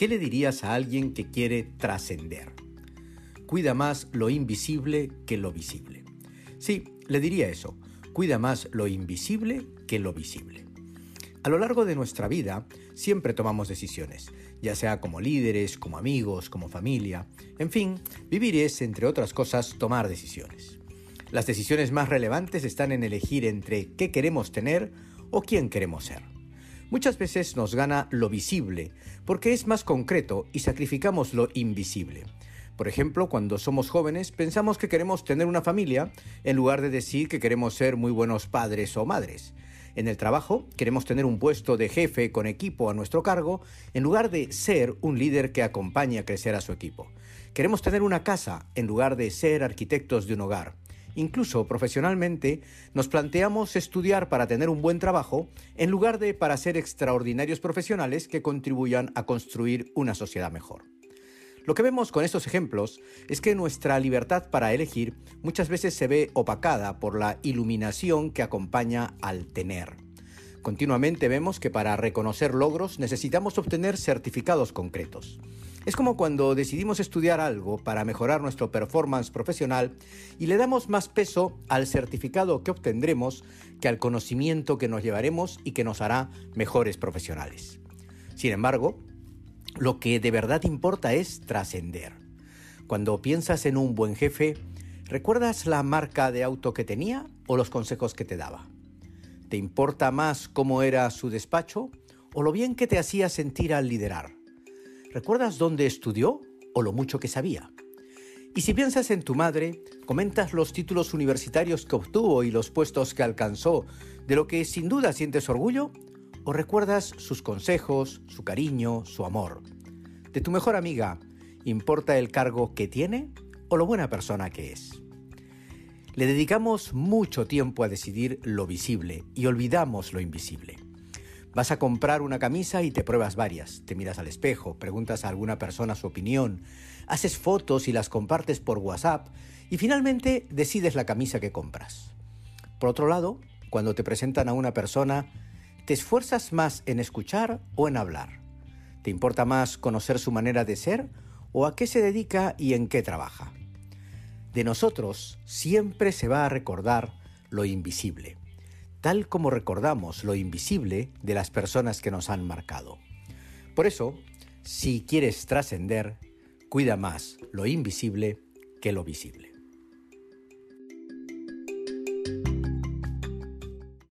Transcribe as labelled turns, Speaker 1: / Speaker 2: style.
Speaker 1: ¿qué le dirías a alguien que quiere trascender? Cuida más lo invisible que lo visible. Sí, le diría eso. Cuida más lo invisible que lo visible. A lo largo de nuestra vida siempre tomamos decisiones, ya sea como líderes, como amigos, como familia. En fin, vivir es, entre otras cosas, tomar decisiones. Las decisiones más relevantes están en elegir entre qué queremos tener o quién queremos ser. Muchas veces nos gana lo visible, porque es más concreto y sacrificamos lo invisible. Por ejemplo, cuando somos jóvenes pensamos que queremos tener una familia en lugar de decir que queremos ser muy buenos padres o madres. En el trabajo queremos tener un puesto de jefe con equipo a nuestro cargo en lugar de ser un líder que acompañe a crecer a su equipo. Queremos tener una casa en lugar de ser arquitectos de un hogar. Incluso profesionalmente nos planteamos estudiar para tener un buen trabajo en lugar de para ser extraordinarios profesionales que contribuyan a construir una sociedad mejor. Lo que vemos con estos ejemplos es que nuestra libertad para elegir muchas veces se ve opacada por la iluminación que acompaña al tener. Continuamente vemos que para reconocer logros necesitamos obtener certificados concretos. Es como cuando decidimos estudiar algo para mejorar nuestro performance profesional y le damos más peso al certificado que obtendremos que al conocimiento que nos llevaremos y que nos hará mejores profesionales. Sin embargo, lo que de verdad importa es trascender. Cuando piensas en un buen jefe, ¿recuerdas la marca de auto que tenía o los consejos que te daba? ¿Te importa más cómo era su despacho o lo bien que te hacía sentir al liderar? ¿Recuerdas dónde estudió o lo mucho que sabía? Y si piensas en tu madre, comentas los títulos universitarios que obtuvo y los puestos que alcanzó, de lo que sin duda sientes orgullo, o recuerdas sus consejos, su cariño, su amor. De tu mejor amiga, ¿importa el cargo que tiene o lo buena persona que es? Le dedicamos mucho tiempo a decidir lo visible y olvidamos lo invisible. Vas a comprar una camisa y te pruebas varias, te miras al espejo, preguntas a alguna persona su opinión, haces fotos y las compartes por WhatsApp y finalmente decides la camisa que compras. Por otro lado, cuando te presentan a una persona, ¿te esfuerzas más en escuchar o en hablar? ¿Te importa más conocer su manera de ser o a qué se dedica y en qué trabaja? De nosotros siempre se va a recordar lo invisible tal como recordamos lo invisible de las personas que nos han marcado. Por eso, si quieres trascender, cuida más lo invisible que lo visible.